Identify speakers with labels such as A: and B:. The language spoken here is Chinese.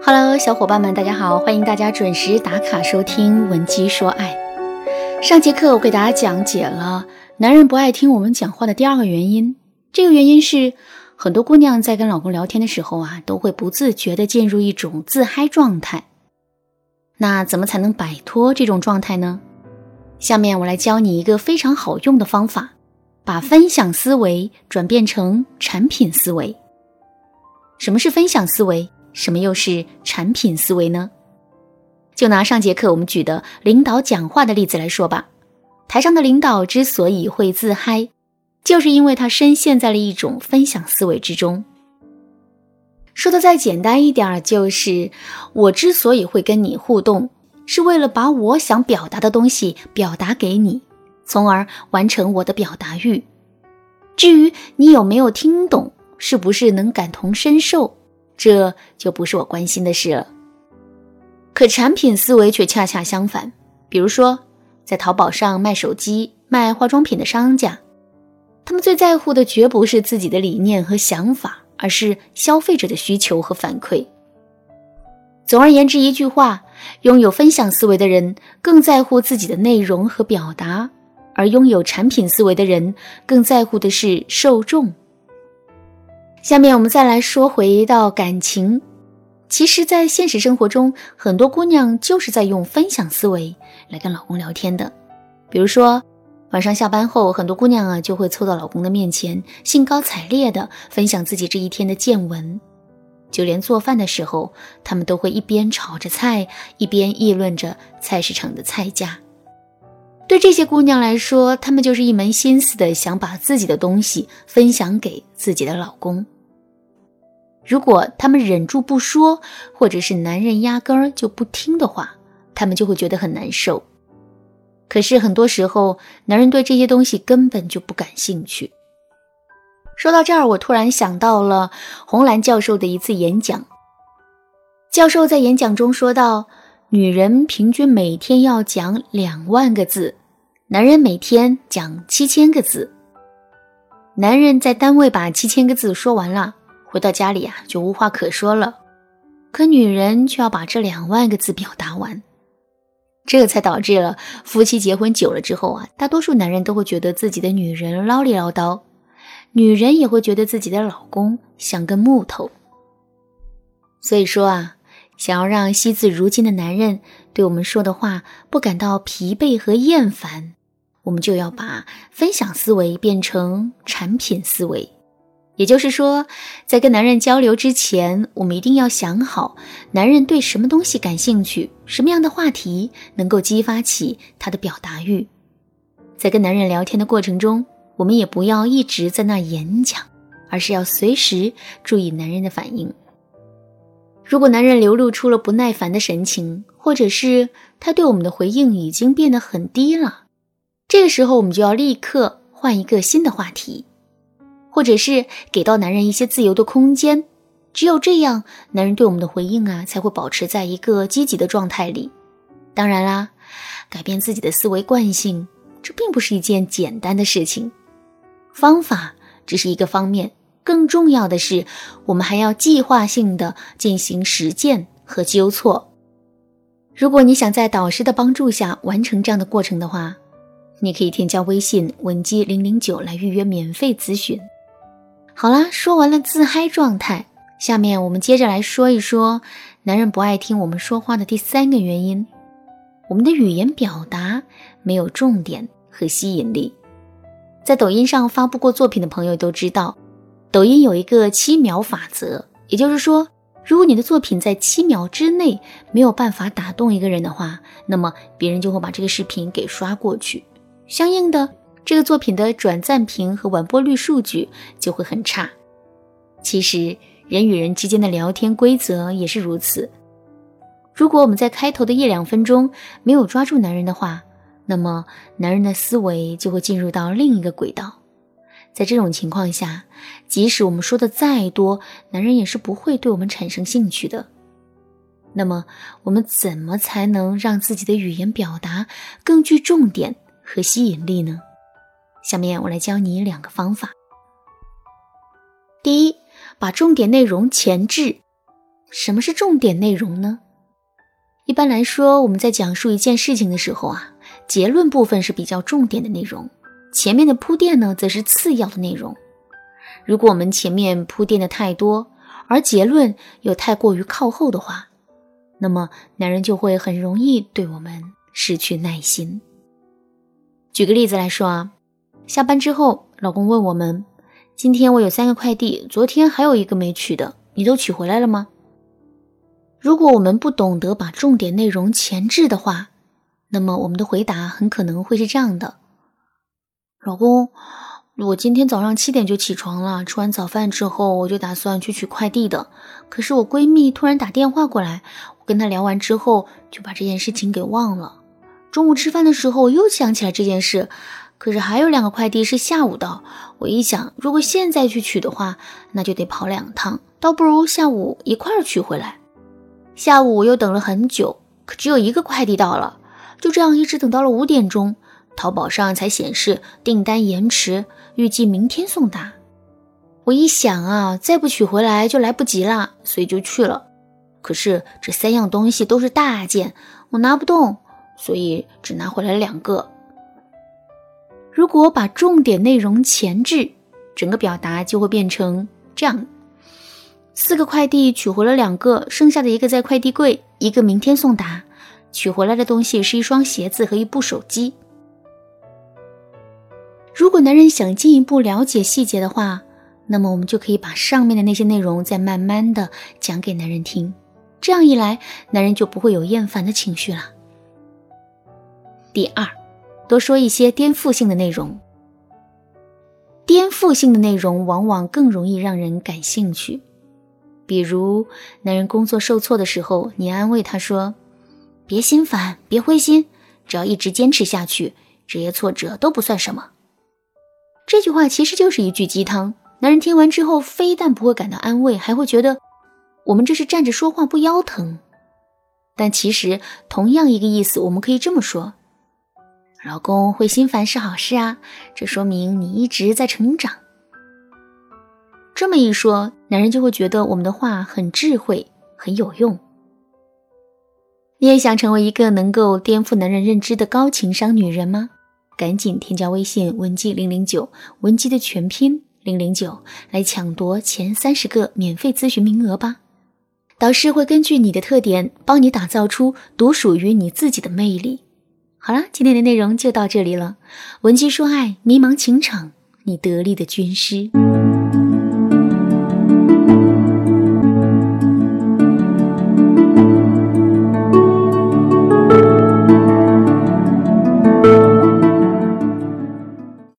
A: Hello，小伙伴们，大家好！欢迎大家准时打卡收听《文姬说爱》。上节课我给大家讲解了男人不爱听我们讲话的第二个原因。这个原因是，很多姑娘在跟老公聊天的时候啊，都会不自觉的进入一种自嗨状态。那怎么才能摆脱这种状态呢？下面我来教你一个非常好用的方法，把分享思维转变成产品思维。什么是分享思维？什么又是产品思维呢？就拿上节课我们举的领导讲话的例子来说吧。台上的领导之所以会自嗨，就是因为他深陷在了一种分享思维之中。说的再简单一点儿，就是我之所以会跟你互动，是为了把我想表达的东西表达给你，从而完成我的表达欲。至于你有没有听懂，是不是能感同身受？这就不是我关心的事了。可产品思维却恰恰相反。比如说，在淘宝上卖手机、卖化妆品的商家，他们最在乎的绝不是自己的理念和想法，而是消费者的需求和反馈。总而言之，一句话，拥有分享思维的人更在乎自己的内容和表达，而拥有产品思维的人更在乎的是受众。下面我们再来说回到感情，其实，在现实生活中，很多姑娘就是在用分享思维来跟老公聊天的。比如说，晚上下班后，很多姑娘啊就会凑到老公的面前，兴高采烈的分享自己这一天的见闻。就连做饭的时候，她们都会一边炒着菜，一边议论着菜市场的菜价。对这些姑娘来说，她们就是一门心思的想把自己的东西分享给自己的老公。如果他们忍住不说，或者是男人压根儿就不听的话，他们就会觉得很难受。可是很多时候，男人对这些东西根本就不感兴趣。说到这儿，我突然想到了红蓝教授的一次演讲。教授在演讲中说到。女人平均每天要讲两万个字，男人每天讲七千个字。男人在单位把七千个字说完了，回到家里啊就无话可说了。可女人却要把这两万个字表达完，这才导致了夫妻结婚久了之后啊，大多数男人都会觉得自己的女人唠里唠叨，女人也会觉得自己的老公像根木头。所以说啊。想要让惜字如金的男人对我们说的话不感到疲惫和厌烦，我们就要把分享思维变成产品思维。也就是说，在跟男人交流之前，我们一定要想好男人对什么东西感兴趣，什么样的话题能够激发起他的表达欲。在跟男人聊天的过程中，我们也不要一直在那演讲，而是要随时注意男人的反应。如果男人流露出了不耐烦的神情，或者是他对我们的回应已经变得很低了，这个时候我们就要立刻换一个新的话题，或者是给到男人一些自由的空间。只有这样，男人对我们的回应啊才会保持在一个积极的状态里。当然啦，改变自己的思维惯性，这并不是一件简单的事情，方法只是一个方面。更重要的是，我们还要计划性的进行实践和纠错。如果你想在导师的帮助下完成这样的过程的话，你可以添加微信文姬零零九来预约免费咨询。好啦，说完了自嗨状态，下面我们接着来说一说男人不爱听我们说话的第三个原因：我们的语言表达没有重点和吸引力。在抖音上发布过作品的朋友都知道。抖音有一个七秒法则，也就是说，如果你的作品在七秒之内没有办法打动一个人的话，那么别人就会把这个视频给刷过去，相应的，这个作品的转赞评和完播率数据就会很差。其实，人与人之间的聊天规则也是如此。如果我们在开头的一两分钟没有抓住男人的话，那么男人的思维就会进入到另一个轨道。在这种情况下，即使我们说的再多，男人也是不会对我们产生兴趣的。那么，我们怎么才能让自己的语言表达更具重点和吸引力呢？下面我来教你两个方法。第一，把重点内容前置。什么是重点内容呢？一般来说，我们在讲述一件事情的时候啊，结论部分是比较重点的内容，前面的铺垫呢，则是次要的内容。如果我们前面铺垫的太多，而结论又太过于靠后的话，那么男人就会很容易对我们失去耐心。举个例子来说啊，下班之后，老公问我们：“今天我有三个快递，昨天还有一个没取的，你都取回来了吗？”如果我们不懂得把重点内容前置的话，那么我们的回答很可能会是这样的：“老公。”我今天早上七点就起床了，吃完早饭之后，我就打算去取快递的。可是我闺蜜突然打电话过来，我跟她聊完之后，就把这件事情给忘了。中午吃饭的时候，我又想起来这件事，可是还有两个快递是下午到。我一想，如果现在去取的话，那就得跑两趟，倒不如下午一块儿取回来。下午我又等了很久，可只有一个快递到了，就这样一直等到了五点钟。淘宝上才显示订单延迟，预计明天送达。我一想啊，再不取回来就来不及了，所以就去了。可是这三样东西都是大件，我拿不动，所以只拿回来两个。如果把重点内容前置，整个表达就会变成这样：四个快递取回了两个，剩下的一个在快递柜，一个明天送达。取回来的东西是一双鞋子和一部手机。如果男人想进一步了解细节的话，那么我们就可以把上面的那些内容再慢慢的讲给男人听，这样一来，男人就不会有厌烦的情绪了。第二，多说一些颠覆性的内容。颠覆性的内容往往更容易让人感兴趣。比如，男人工作受挫的时候，你安慰他说：“别心烦，别灰心，只要一直坚持下去，这些挫折都不算什么。”这句话其实就是一句鸡汤，男人听完之后，非但不会感到安慰，还会觉得我们这是站着说话不腰疼。但其实同样一个意思，我们可以这么说：老公会心烦是好事啊，这说明你一直在成长。这么一说，男人就会觉得我们的话很智慧，很有用。你也想成为一个能够颠覆男人认知的高情商女人吗？赶紧添加微信文姬零零九，文姬的全拼零零九，来抢夺前三十个免费咨询名额吧。导师会根据你的特点，帮你打造出独属于你自己的魅力。好了，今天的内容就到这里了。文姬说爱，迷茫情场，你得力的军师。